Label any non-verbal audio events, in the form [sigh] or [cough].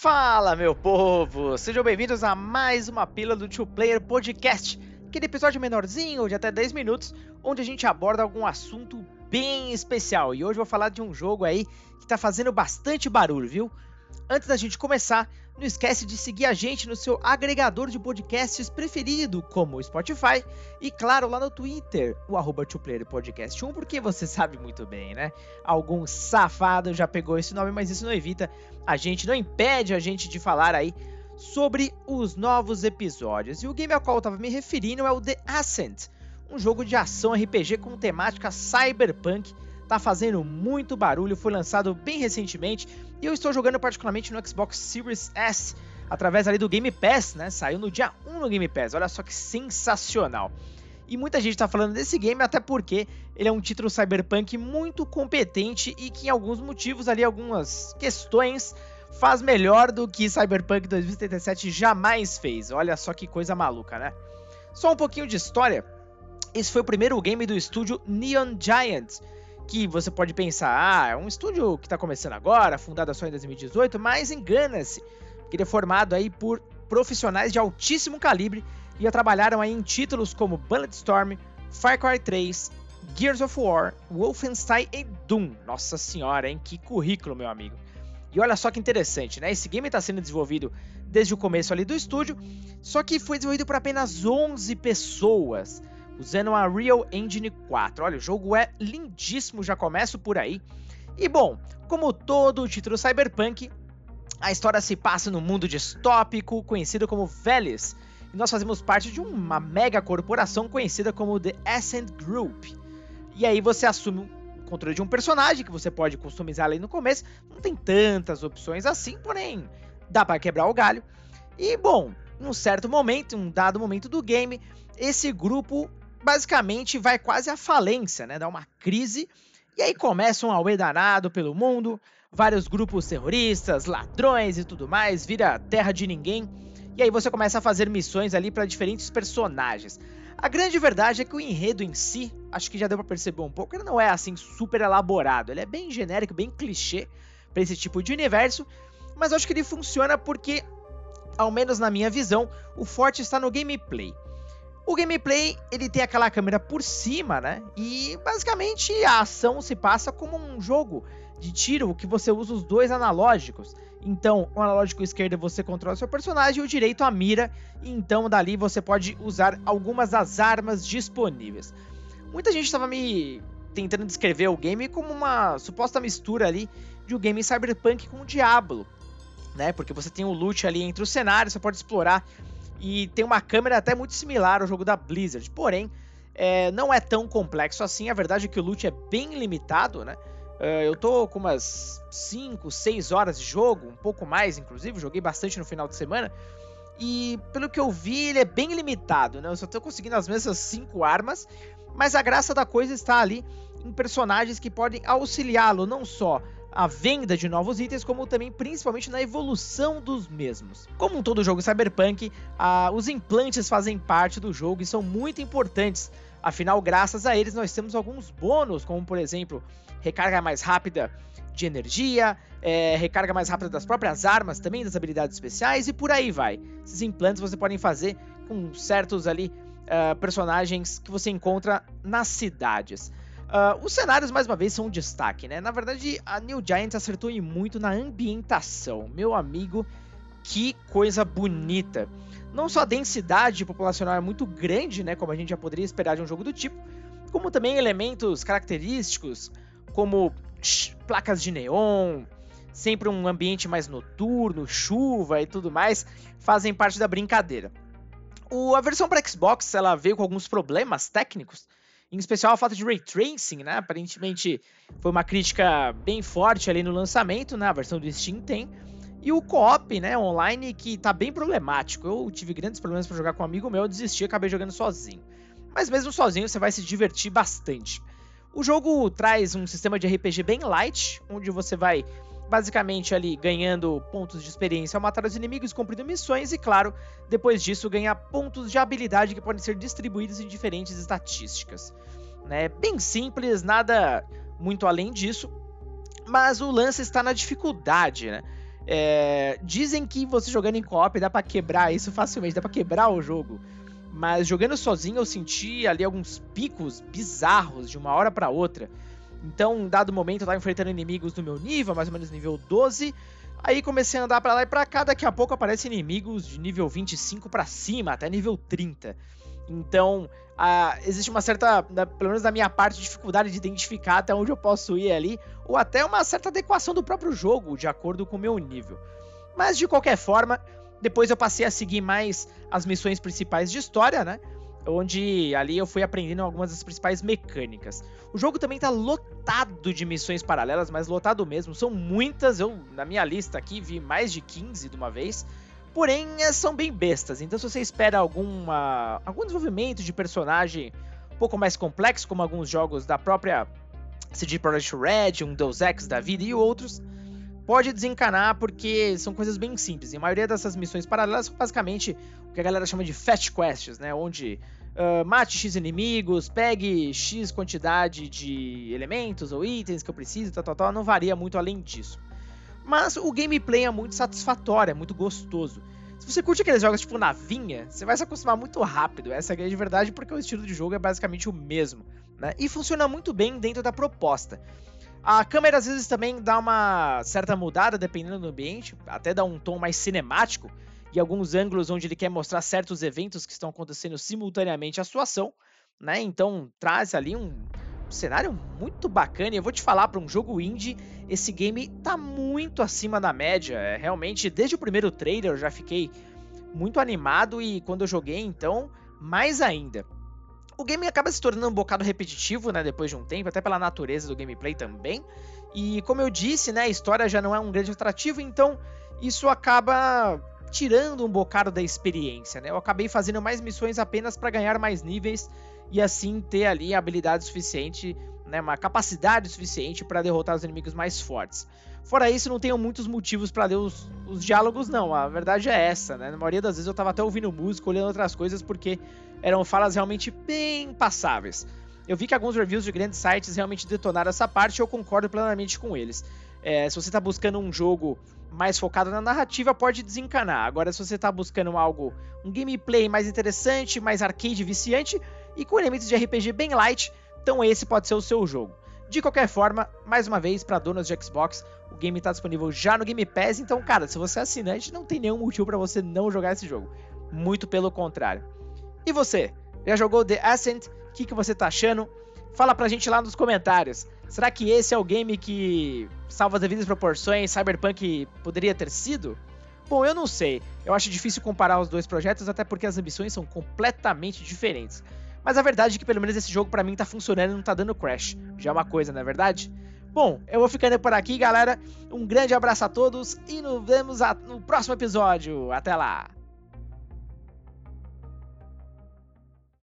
Fala, meu povo! Sejam bem-vindos a mais uma pílula do Two Player Podcast, aquele episódio menorzinho, de até 10 minutos, onde a gente aborda algum assunto bem especial. E hoje eu vou falar de um jogo aí que tá fazendo bastante barulho, viu? Antes da gente começar, não esquece de seguir a gente no seu agregador de podcasts preferido, como o Spotify, e claro, lá no Twitter, o arroba Podcast 1, porque você [laughs] sabe muito bem, né? Algum safado já pegou esse nome, mas isso não evita a gente, não impede a gente de falar aí sobre os novos episódios. E o game ao qual eu estava me referindo é o The Ascent, um jogo de ação RPG com temática cyberpunk tá fazendo muito barulho, foi lançado bem recentemente e eu estou jogando particularmente no Xbox Series S através ali do Game Pass, né? Saiu no dia 1 no Game Pass, olha só que sensacional. E muita gente está falando desse game até porque ele é um título cyberpunk muito competente e que em alguns motivos ali, algumas questões, faz melhor do que Cyberpunk 2077 jamais fez. Olha só que coisa maluca, né? Só um pouquinho de história. Esse foi o primeiro game do estúdio Neon Giant, que você pode pensar, ah, é um estúdio que está começando agora, fundado só em 2018, mas engana-se, porque ele é formado aí por profissionais de altíssimo calibre e já trabalharam aí em títulos como Bulletstorm, Far Cry 3, Gears of War, Wolfenstein e Doom. Nossa senhora, hein? Que currículo, meu amigo. E olha só que interessante, né? Esse game está sendo desenvolvido desde o começo ali do estúdio, só que foi desenvolvido por apenas 11 pessoas usando a Real Engine 4. Olha, o jogo é lindíssimo, já começo por aí. E bom, como todo o título Cyberpunk, a história se passa no mundo distópico conhecido como Velis, e nós fazemos parte de uma mega corporação conhecida como The Ascent Group. E aí você assume o controle de um personagem que você pode customizar ali no começo, não tem tantas opções assim, porém dá para quebrar o galho. E bom, num certo momento, um dado momento do game, esse grupo basicamente vai quase à falência, né? Dá uma crise. E aí começa um auê danado pelo mundo, vários grupos terroristas, ladrões e tudo mais, vira terra de ninguém. E aí você começa a fazer missões ali para diferentes personagens. A grande verdade é que o enredo em si, acho que já deu para perceber um pouco, ele não é assim super elaborado, ele é bem genérico, bem clichê para esse tipo de universo, mas eu acho que ele funciona porque, ao menos na minha visão, o forte está no gameplay. O gameplay, ele tem aquela câmera por cima, né? E basicamente a ação se passa como um jogo de tiro que você usa os dois analógicos. Então, o analógico esquerdo você controla seu personagem e o direito a mira. Então, dali você pode usar algumas das armas disponíveis. Muita gente estava me tentando descrever o game como uma suposta mistura ali de um game cyberpunk com o Diablo, né? Porque você tem o loot ali entre os cenários, você pode explorar e tem uma câmera até muito similar ao jogo da Blizzard. Porém, é, não é tão complexo assim. A verdade é que o loot é bem limitado, né? Uh, eu tô com umas 5, 6 horas de jogo, um pouco mais, inclusive. Joguei bastante no final de semana. E pelo que eu vi, ele é bem limitado, né? Eu só tô conseguindo as mesmas 5 armas. Mas a graça da coisa está ali em personagens que podem auxiliá-lo, não só a venda de novos itens, como também principalmente na evolução dos mesmos. Como um todo jogo cyberpunk, os implantes fazem parte do jogo e são muito importantes. Afinal, graças a eles, nós temos alguns bônus, como por exemplo, recarga mais rápida de energia, é, recarga mais rápida das próprias armas, também das habilidades especiais e por aí vai. Esses implantes você podem fazer com certos ali uh, personagens que você encontra nas cidades. Uh, os cenários, mais uma vez, são um destaque, né? Na verdade, a New Giant acertou em muito na ambientação. Meu amigo, que coisa bonita. Não só a densidade populacional é muito grande, né? Como a gente já poderia esperar de um jogo do tipo, como também elementos característicos, como placas de neon, sempre um ambiente mais noturno, chuva e tudo mais, fazem parte da brincadeira. O, a versão para Xbox ela veio com alguns problemas técnicos, em especial a falta de ray tracing, né? Aparentemente foi uma crítica bem forte ali no lançamento, né? A versão do Steam tem. E o co-op, né, online, que tá bem problemático. Eu tive grandes problemas para jogar com um amigo meu, eu desisti e acabei jogando sozinho. Mas mesmo sozinho você vai se divertir bastante. O jogo traz um sistema de RPG bem light, onde você vai basicamente ali ganhando pontos de experiência ao matar os inimigos, cumprindo missões e, claro, depois disso ganhar pontos de habilidade que podem ser distribuídos em diferentes estatísticas. Né? Bem simples, nada muito além disso, mas o lance está na dificuldade, né? É, dizem que você jogando em co-op dá pra quebrar isso facilmente, dá pra quebrar o jogo. Mas jogando sozinho eu senti ali alguns picos bizarros de uma hora para outra. Então, em dado momento, eu tava enfrentando inimigos do meu nível, mais ou menos nível 12. Aí comecei a andar para lá e para cá, daqui a pouco aparecem inimigos de nível 25 para cima, até nível 30. Então, existe uma certa, pelo menos da minha parte, dificuldade de identificar até onde eu posso ir ali, ou até uma certa adequação do próprio jogo, de acordo com o meu nível. Mas de qualquer forma, depois eu passei a seguir mais as missões principais de história, né? Onde ali eu fui aprendendo algumas das principais mecânicas. O jogo também tá lotado de missões paralelas, mas lotado mesmo. São muitas, eu na minha lista aqui vi mais de 15 de uma vez. Porém, é, são bem bestas. Então, se você espera alguma, algum desenvolvimento de personagem um pouco mais complexo, como alguns jogos da própria CD Projekt Red, um Deus Ex da vida e outros, pode desencanar porque são coisas bem simples. E a maioria dessas missões paralelas são basicamente o que a galera chama de fast quests, né? Onde uh, mate X inimigos, pegue X quantidade de elementos ou itens que eu preciso, tal, tal, tal. Não varia muito além disso. Mas o gameplay é muito satisfatório, é muito gostoso. Se você curte aqueles jogos tipo navinha, você vai se acostumar muito rápido. Essa é a grande verdade, porque o estilo de jogo é basicamente o mesmo. Né? E funciona muito bem dentro da proposta. A câmera às vezes também dá uma certa mudada dependendo do ambiente, até dá um tom mais cinemático e alguns ângulos onde ele quer mostrar certos eventos que estão acontecendo simultaneamente à sua ação, né? Então traz ali um cenário muito bacana. E eu vou te falar para um jogo indie, esse game tá muito acima da média. É, realmente, desde o primeiro trailer eu já fiquei muito animado e quando eu joguei, então, mais ainda o game acaba se tornando um bocado repetitivo, né, depois de um tempo, até pela natureza do gameplay também. E como eu disse, né, a história já não é um grande atrativo, então isso acaba tirando um bocado da experiência, né? Eu acabei fazendo mais missões apenas para ganhar mais níveis e assim ter ali a habilidade suficiente, né, uma capacidade suficiente para derrotar os inimigos mais fortes. Fora isso, não tenho muitos motivos para ler os, os, diálogos, não. A verdade é essa, né? Na maioria das vezes eu tava até ouvindo música, olhando outras coisas, porque eram falas realmente bem passáveis. Eu vi que alguns reviews de grandes sites realmente detonaram essa parte e eu concordo plenamente com eles. É, se você está buscando um jogo mais focado na narrativa, pode desencanar. Agora, se você está buscando algo, um gameplay mais interessante, mais arcade viciante e com elementos de RPG bem light, então esse pode ser o seu jogo. De qualquer forma, mais uma vez, para donos de Xbox, game está disponível já no Game Pass, então, cara, se você é assinante, não tem nenhum motivo para você não jogar esse jogo. Muito pelo contrário. E você? Já jogou The Ascent? O que, que você tá achando? Fala pra gente lá nos comentários. Será que esse é o game que, salva as devidas proporções, Cyberpunk poderia ter sido? Bom, eu não sei. Eu acho difícil comparar os dois projetos, até porque as ambições são completamente diferentes. Mas a verdade é que pelo menos esse jogo para mim tá funcionando e não tá dando crash. Já é uma coisa, não é verdade? Bom, eu vou ficando por aqui, galera. Um grande abraço a todos e nos vemos no próximo episódio. Até lá!